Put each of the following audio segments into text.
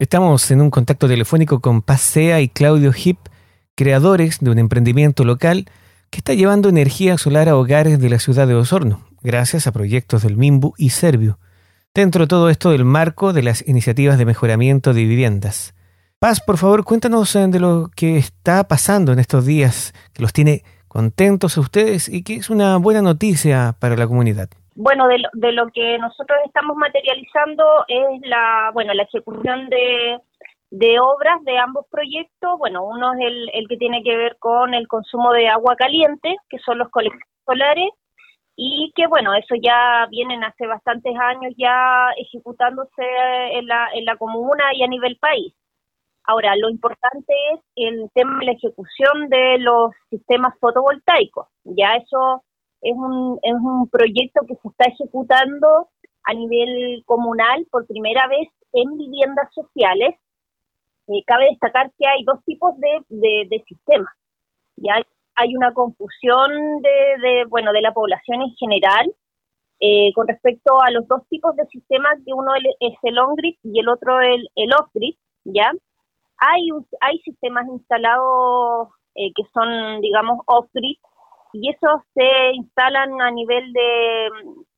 Estamos en un contacto telefónico con Pasea y Claudio Hip, creadores de un emprendimiento local que está llevando energía solar a hogares de la ciudad de Osorno, gracias a proyectos del MIMBU y Servio. Dentro de todo esto del marco de las iniciativas de mejoramiento de viviendas. Paz, por favor, cuéntanos eh, de lo que está pasando en estos días, que los tiene contentos a ustedes y que es una buena noticia para la comunidad. Bueno, de lo, de lo que nosotros estamos materializando es la, bueno, la ejecución de, de obras de ambos proyectos. Bueno, uno es el, el que tiene que ver con el consumo de agua caliente, que son los colectores solares, y que bueno, eso ya vienen hace bastantes años ya ejecutándose en la, en la comuna y a nivel país. Ahora, lo importante es el tema de la ejecución de los sistemas fotovoltaicos. Ya eso es un, es un proyecto que se está ejecutando a nivel comunal por primera vez en viviendas sociales. Eh, cabe destacar que hay dos tipos de, de, sistemas. Ya hay una confusión de, de, bueno, de la población en general eh, con respecto a los dos tipos de sistemas, que uno es el on-grid y el otro el, el off-grid, ¿ya? Hay, hay sistemas instalados eh, que son, digamos, off-grid, y esos se instalan a nivel de,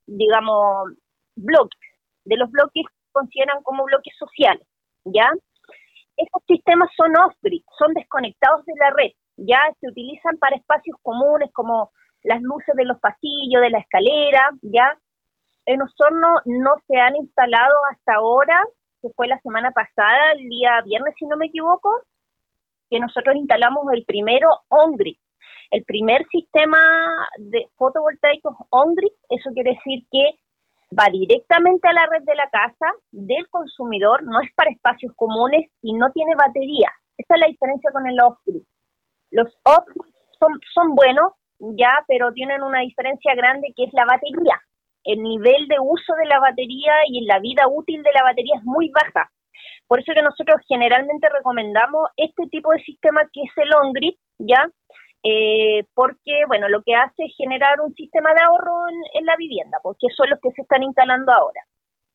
digamos, bloques, de los bloques que consideran como bloques sociales, ¿ya? Estos sistemas son off-grid, son desconectados de la red, ya se utilizan para espacios comunes como las luces de los pasillos, de la escalera, ya. En Osorno no se han instalado hasta ahora, que fue la semana pasada, el día viernes si no me equivoco, que nosotros instalamos el primero on-grid, el primer sistema de fotovoltaicos on-grid, eso quiere decir que va directamente a la red de la casa del consumidor, no es para espacios comunes y no tiene batería. Esa es la diferencia con el off-grid. Los off-grid son, son buenos, ya, pero tienen una diferencia grande que es la batería. El nivel de uso de la batería y la vida útil de la batería es muy baja. Por eso que nosotros generalmente recomendamos este tipo de sistema que es el on-grid, ¿ya? Eh, porque, bueno, lo que hace es generar un sistema de ahorro en, la vivienda, porque son los que se están instalando ahora.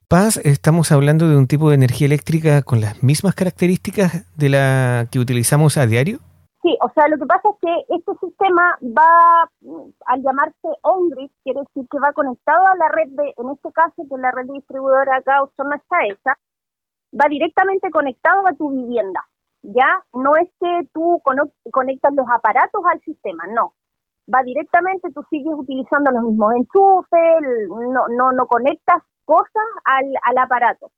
Paz, estamos hablando de un tipo de energía eléctrica con las mismas características de la que utilizamos a diario. Sí, o sea, lo que pasa es que este sistema va, al llamarse on-grid, quiere decir que va conectado a la red de, en este caso, que la red distribuidora acá, no está esa, va directamente conectado a tu vivienda ya no es que tú conectas los aparatos al sistema, no. Va directamente, tú sigues utilizando los mismos enchufes, no, no, no conectas cosas al, al aparato.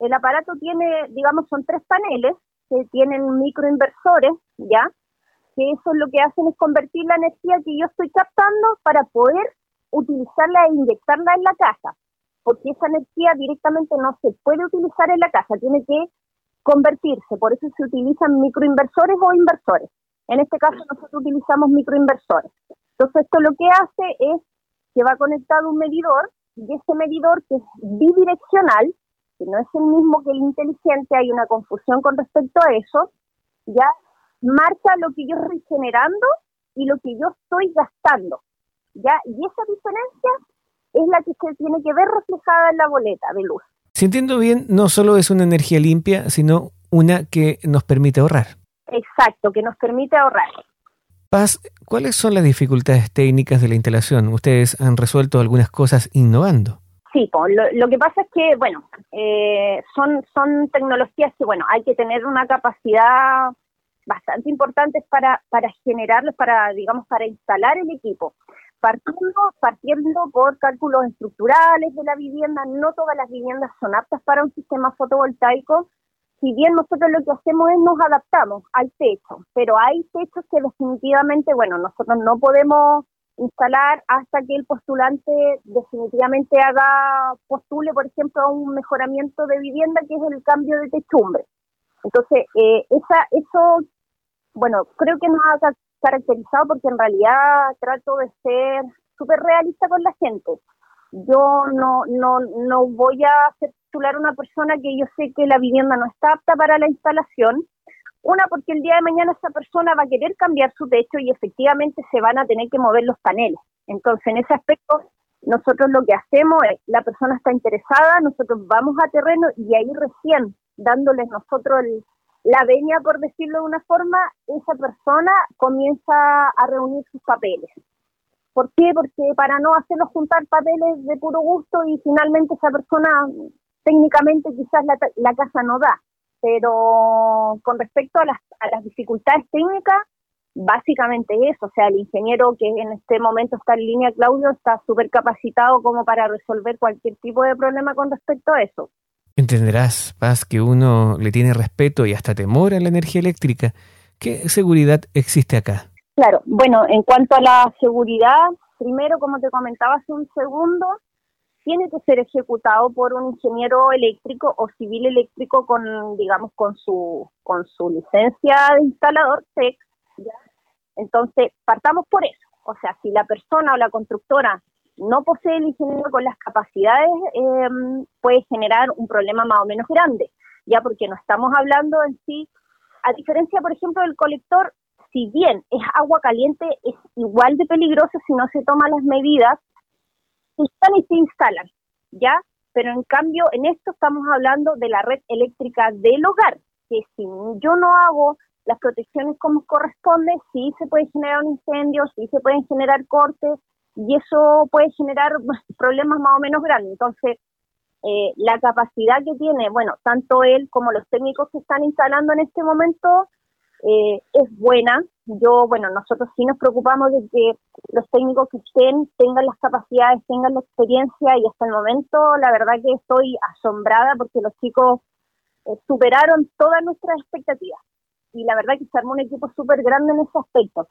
El aparato tiene, digamos, son tres paneles que tienen microinversores, ¿ya? Que eso es lo que hacen es convertir la energía que yo estoy captando para poder utilizarla e inyectarla en la casa. Porque esa energía directamente no se puede utilizar en la casa, tiene que convertirse, por eso se utilizan microinversores o inversores. En este caso nosotros utilizamos microinversores. Entonces esto lo que hace es que va conectado un medidor y ese medidor que es bidireccional, que no es el mismo que el inteligente, hay una confusión con respecto a eso, ya marca lo que yo estoy generando y lo que yo estoy gastando. ¿ya? Y esa diferencia es la que se tiene que ver reflejada en la boleta de luz. Si entiendo bien, no solo es una energía limpia, sino una que nos permite ahorrar. Exacto, que nos permite ahorrar. Paz, ¿cuáles son las dificultades técnicas de la instalación? Ustedes han resuelto algunas cosas innovando. Sí, lo, que pasa es que, bueno, eh, son, son tecnologías que, bueno, hay que tener una capacidad bastante importante para, para generarlos, para, digamos, para instalar el equipo partiendo, partiendo por cálculos estructurales de la vivienda, no todas las viviendas son aptas para un sistema fotovoltaico. Si bien nosotros lo que hacemos es nos adaptamos al techo, pero hay techos que definitivamente, bueno, nosotros no podemos instalar hasta que el postulante definitivamente haga, postule, por ejemplo, a un mejoramiento de vivienda, que es el cambio de techumbre. Entonces, eh, esa, eso, bueno, creo que nos ha caracterizado porque en realidad trato de ser súper realista con la gente. Yo no, no, no voy a hacer titular una persona que yo sé que la vivienda no está apta para la instalación. Una, porque el día de mañana esa persona va a querer cambiar su techo y efectivamente se van a tener que mover los paneles. Entonces, en ese aspecto, nosotros lo que hacemos es, la persona está interesada, nosotros vamos a terreno y ahí recién, dándoles nosotros la veña, por decirlo de una forma, esa persona comienza a reunir sus papeles. ¿Por qué? Porque para no hacerlos juntar papeles de puro gusto y finalmente esa persona técnicamente quizás la, la casa no da. Pero con respecto a las, a las dificultades técnicas, básicamente eso, o sea, el ingeniero que en este momento está en línea, Claudio, está súper capacitado como para resolver cualquier tipo de problema con respecto a eso. Entenderás, Paz, que uno le tiene respeto y hasta temor a la energía eléctrica. ¿Qué seguridad existe acá? Claro, bueno, en cuanto a la seguridad, primero, como te comentaba hace un segundo, tiene que ser ejecutado por un ingeniero eléctrico o civil eléctrico con, digamos, con su, con su licencia de instalador TEC entonces, partamos por eso. O sea, si la persona o la constructora no posee el ingeniero con las capacidades, em, puede generar un problema más o menos grande, ya porque no estamos hablando en sí, a diferencia, por ejemplo, del colector, si bien es agua caliente, es igual de peligroso si no se toman las medidas, están y se instalan, ¿ya? Pero en cambio, en esto estamos hablando de la red eléctrica del hogar, que si yo no hago las protecciones como corresponde, sí se puede generar un incendio, sí se pueden generar cortes y eso puede generar problemas más o menos grandes. Entonces, eh, la capacidad que tiene, bueno, tanto él como los técnicos que están instalando en este momento eh, es buena. Yo, bueno, nosotros sí nos preocupamos de que los técnicos que estén tengan las capacidades, tengan la experiencia y hasta el momento la verdad que estoy asombrada porque los chicos eh, superaron todas nuestras expectativas y la verdad que se armó un equipo súper grande en ese aspecto.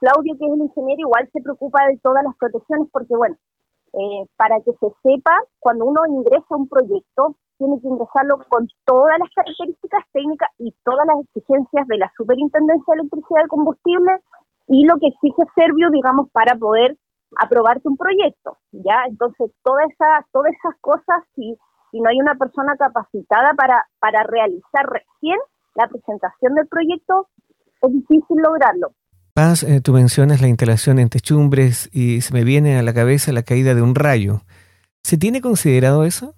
Claudio, que es el ingeniero, igual se preocupa de todas las protecciones porque, bueno, eh, para que se sepa, cuando uno ingresa a un proyecto, tiene que ingresarlo con todas las características técnicas y todas las exigencias de la Superintendencia de Electricidad y Combustible y lo que exige Servio, digamos, para poder aprobarte un proyecto, ¿ya? Entonces, todas esas, todas esas cosas, si, si no hay una persona capacitada para, para realizar recién, la presentación del proyecto, es difícil lograrlo. Paz, eh, tú mencionas la instalación en techumbres y se me viene a la cabeza la caída de un rayo. ¿Se tiene considerado eso?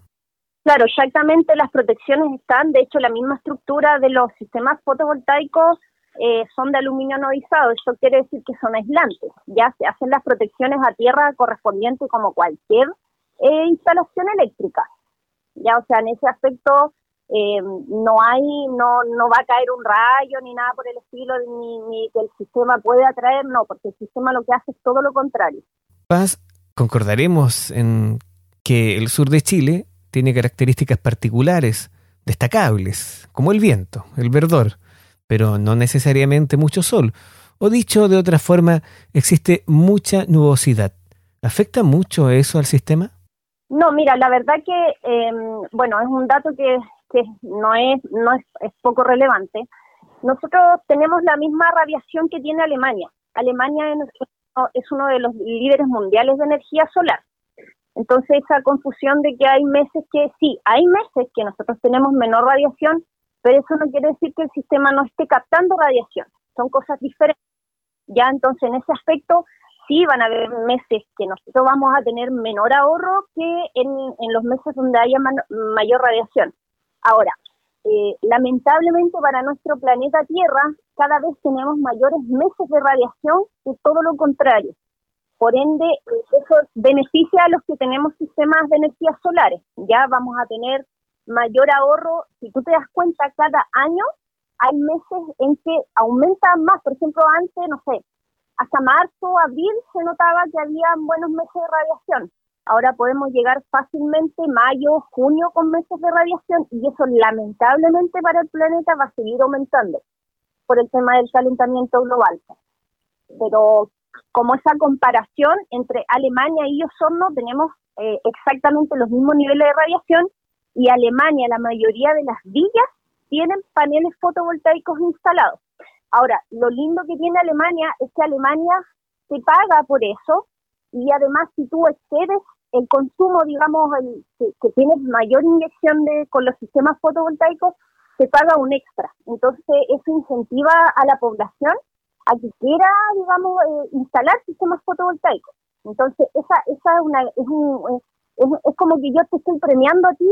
Claro, exactamente las protecciones están, de hecho la misma estructura de los sistemas fotovoltaicos eh, son de aluminio anodizado, eso quiere decir que son aislantes, ya se hacen las protecciones a tierra correspondientes como cualquier eh, instalación eléctrica, ya o sea en ese aspecto eh, no hay, no, no va a caer un rayo ni nada por el estilo, ni, que el sistema puede atraer, no, porque el sistema lo que hace es todo lo contrario. Paz, concordaremos en que el sur de Chile tiene características particulares, destacables, como el viento, el verdor, pero no necesariamente mucho sol. O dicho de otra forma, existe mucha nubosidad. ¿Afecta mucho eso al sistema? No, mira, la verdad que, eh, bueno, es un dato que que no es, no es, es poco relevante, nosotros tenemos la misma radiación que tiene Alemania. Alemania es uno de los líderes mundiales de energía solar. Entonces esa confusión de que hay meses que sí, hay meses que nosotros tenemos menor radiación, pero eso no quiere decir que el sistema no esté captando radiación. Son cosas diferentes. Ya entonces en ese aspecto sí van a haber meses que nosotros vamos a tener menor ahorro que en, en los meses donde haya mayor radiación. Ahora, eh, lamentablemente para nuestro planeta Tierra, cada vez tenemos mayores meses de radiación que todo lo contrario. Por ende, eso beneficia a los que tenemos sistemas de energías solares. Ya vamos a tener mayor ahorro. Si tú te das cuenta, cada año hay meses en que aumenta más. Por ejemplo, antes, no sé, hasta marzo, abril se notaba que había buenos meses de radiación. Ahora podemos llegar fácilmente mayo, junio con meses de radiación y eso lamentablemente para el planeta va a seguir aumentando por el tema del calentamiento global. Pero como esa comparación entre Alemania y Osorno tenemos eh, exactamente los mismos niveles de radiación y Alemania, la mayoría de las villas tienen paneles fotovoltaicos instalados. Ahora, lo lindo que tiene Alemania es que Alemania se paga por eso y además si tú excedes el consumo, digamos, el, que, que tiene mayor inyección de con los sistemas fotovoltaicos, se paga un extra. Entonces, eso incentiva a la población a que quiera, digamos, eh, instalar sistemas fotovoltaicos. Entonces, esa, esa es, una, es, un, es, como que yo te estoy premiando a ti,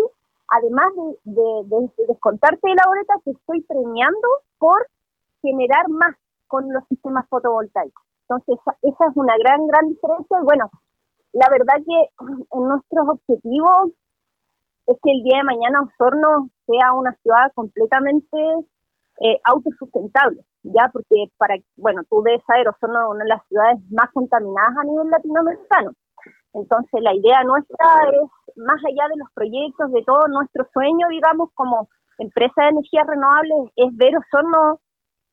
además de, de, descontarte de la boleta, te estoy premiando por generar más con los sistemas fotovoltaicos. Entonces, esa, es una gran, gran diferencia. Y bueno, la verdad que en nuestros objetivos es que el día de mañana Osorno sea una ciudad completamente eh, autosustentable, ya porque para, bueno, tú debes saber, Osorno es una de las ciudades más contaminadas a nivel latinoamericano. Entonces la idea nuestra es, más allá de los proyectos, de todo nuestro sueño, digamos, como empresa de energías renovables, es ver Osorno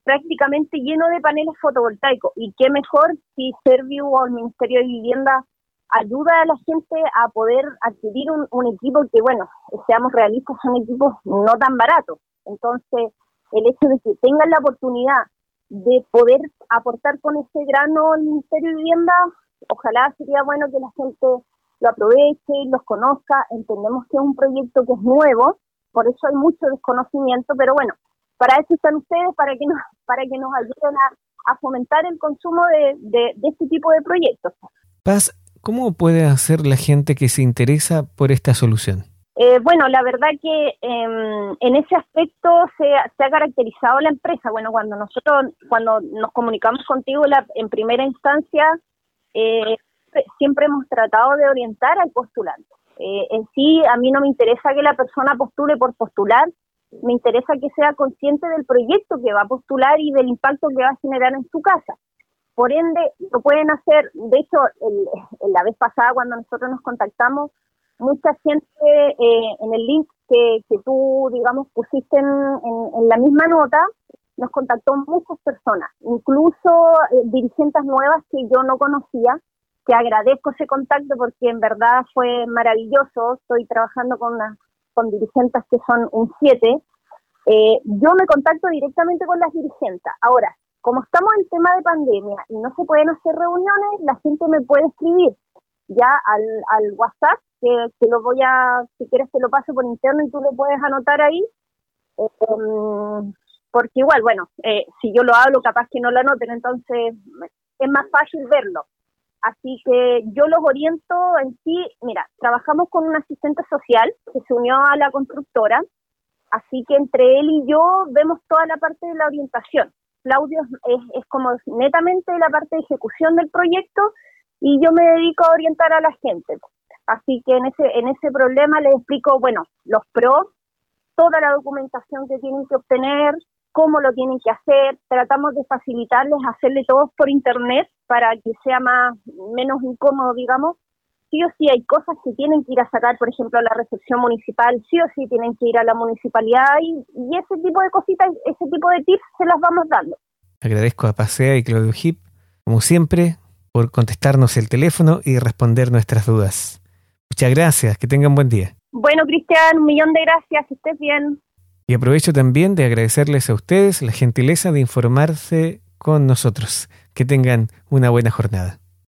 prácticamente lleno de paneles fotovoltaicos. Y qué mejor si Serviu o el Ministerio de Vivienda ayuda a la gente a poder adquirir un, equipo que, bueno, seamos realistas, son equipos no tan baratos. Entonces, el hecho de que tengan la oportunidad de poder aportar con ese grano al Ministerio de Vivienda, ojalá sería bueno que la gente lo aproveche, los conozca. Entendemos que es un proyecto que es nuevo, por eso hay mucho desconocimiento, pero bueno, para eso están ustedes, para que nos, para que nos ayuden a, fomentar el consumo de, este tipo de proyectos. Paz, ¿cómo puede hacer la gente que se interesa por esta solución? Eh, bueno, la verdad que em, en ese aspecto se, ha caracterizado la empresa. Bueno, cuando nosotros, cuando nos comunicamos contigo en primera instancia, eh, siempre hemos tratado de orientar al postulante. Eh, en sí, a mí no me interesa que la persona postule por postular, me interesa que sea consciente del proyecto que va a postular y del impacto que va a generar en su casa. Por ende, lo pueden hacer, de hecho, la vez pasada cuando nosotros nos contactamos, mucha gente eh, en el link que, tú, digamos, pusiste en, la misma nota, nos contactó muchas personas, incluso eh, dirigentes nuevas que yo no conocía, que agradezco ese contacto porque en verdad fue maravilloso. Estoy trabajando con dirigentes que son un 7, eh, yo me contacto directamente con las dirigentes. Ahora, como estamos en tema de pandemia y no se pueden hacer reuniones, la gente me puede escribir ya al, al WhatsApp, que, lo voy a, si quieres te lo paso por interno y tú lo puedes anotar ahí. Em, porque igual, bueno, eh, si yo lo hablo, capaz que no lo anoten, entonces es más fácil verlo. Así que yo los oriento en sí, mira, trabajamos con un asistente social que se unió a la constructora, así que entre él y yo vemos toda la parte de la orientación. Claudio es, como netamente la parte de ejecución del proyecto y yo me dedico a orientar a la gente. Así que en ese, en ese problema les explico, bueno, los pros, toda la documentación que tienen que obtener, cómo lo tienen que hacer, tratamos de facilitarles, hacerle todo por internet para que sea más menos incómodo, digamos. Sí o sí hay cosas que tienen que ir a sacar, por ejemplo, a la recepción municipal, sí o sí tienen que ir a la municipalidad y, ese tipo de cositas, ese tipo de tips se las vamos dando. Agradezco a Pasea y Claudio Hip, como siempre, por contestarnos el teléfono y responder nuestras dudas. Muchas gracias, que tengan buen día. Bueno, Cristian, un millón de gracias, que estés bien. Y aprovecho también de agradecerles a ustedes la gentileza de informarse con nosotros. Que tengan una buena jornada.